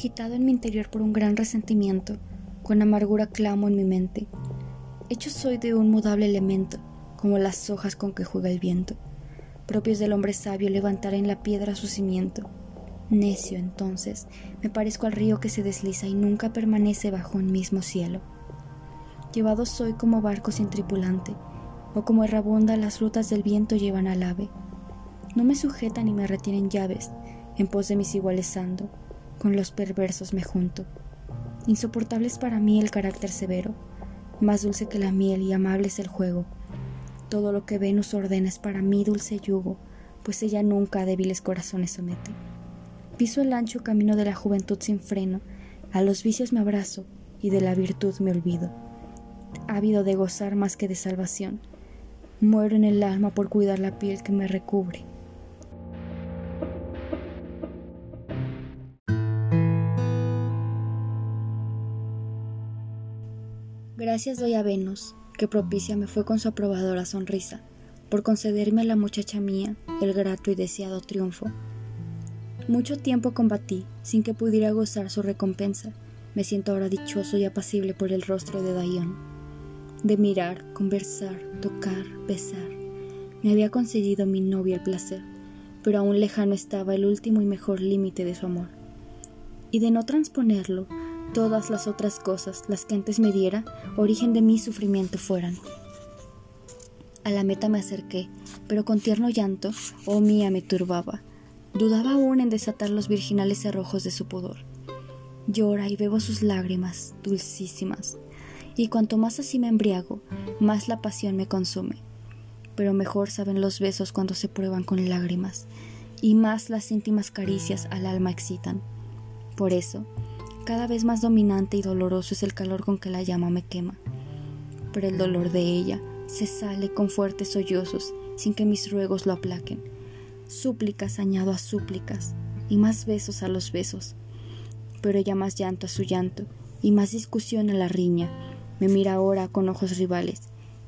agitado en mi interior por un gran resentimiento, con amargura clamo en mi mente. Hecho soy de un mudable elemento, como las hojas con que juega el viento, propios del hombre sabio levantar en la piedra su cimiento. Necio, entonces, me parezco al río que se desliza y nunca permanece bajo un mismo cielo. Llevado soy como barco sin tripulante, o como errabunda las rutas del viento llevan al ave. No me sujetan ni me retienen llaves, en pos de mis iguales ando, con los perversos me junto. Insoportable es para mí el carácter severo, más dulce que la miel y amable es el juego. Todo lo que Venus ordena es para mí dulce yugo, pues ella nunca a débiles corazones somete. Piso el ancho camino de la juventud sin freno, a los vicios me abrazo y de la virtud me olvido. Ávido de gozar más que de salvación, muero en el alma por cuidar la piel que me recubre. Gracias doy a Venus, que propicia me fue con su aprobadora sonrisa, por concederme a la muchacha mía el grato y deseado triunfo. Mucho tiempo combatí sin que pudiera gozar su recompensa. Me siento ahora dichoso y apacible por el rostro de Dayón. De mirar, conversar, tocar, besar, me había concedido mi novio el placer, pero aún lejano estaba el último y mejor límite de su amor. Y de no transponerlo, todas las otras cosas, las que antes me diera, origen de mi sufrimiento fueran. A la meta me acerqué, pero con tierno llanto, oh mía, me turbaba. Dudaba aún en desatar los virginales cerrojos de su pudor. Llora y bebo sus lágrimas, dulcísimas, y cuanto más así me embriago, más la pasión me consume. Pero mejor saben los besos cuando se prueban con lágrimas, y más las íntimas caricias al alma excitan. Por eso, cada vez más dominante y doloroso es el calor con que la llama me quema. Pero el dolor de ella se sale con fuertes sollozos sin que mis ruegos lo aplaquen. Súplicas añado a súplicas y más besos a los besos. Pero ella más llanto a su llanto y más discusión a la riña. Me mira ahora con ojos rivales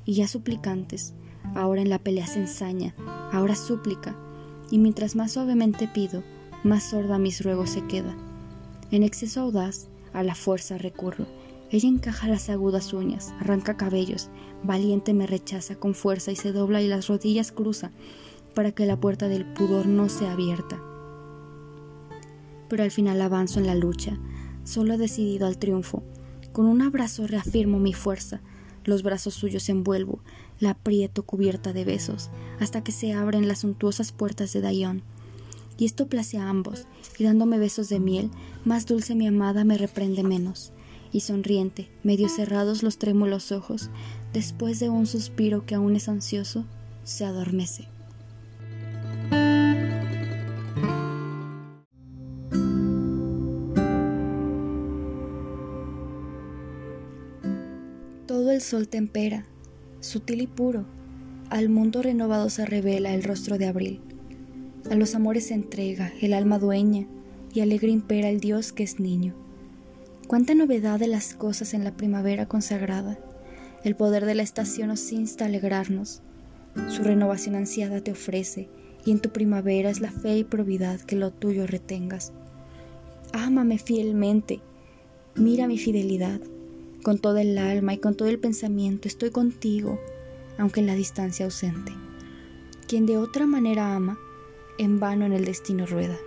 y ya suplicantes. Ahora en la pelea se ensaña, ahora súplica. Y mientras más suavemente pido, más sorda mis ruegos se queda. En exceso audaz, a la fuerza recurro. Ella encaja las agudas uñas, arranca cabellos, valiente me rechaza con fuerza y se dobla y las rodillas cruza para que la puerta del pudor no sea abierta. Pero al final avanzo en la lucha, solo decidido al triunfo. Con un abrazo reafirmo mi fuerza, los brazos suyos envuelvo, la aprieto cubierta de besos, hasta que se abren las suntuosas puertas de Dayón y esto place a ambos, y dándome besos de miel, más dulce mi amada me reprende menos, y sonriente, medio cerrados los trémulos ojos, después de un suspiro que aún es ansioso, se adormece. Todo el sol tempera, sutil y puro, al mundo renovado se revela el rostro de abril a los amores se entrega el alma dueña y alegre impera el Dios que es niño. Cuánta novedad de las cosas en la primavera consagrada. El poder de la estación nos insta a alegrarnos. Su renovación ansiada te ofrece y en tu primavera es la fe y probidad que lo tuyo retengas. Ámame fielmente, mira mi fidelidad. Con toda el alma y con todo el pensamiento estoy contigo, aunque en la distancia ausente. Quien de otra manera ama, en vano en el destino rueda.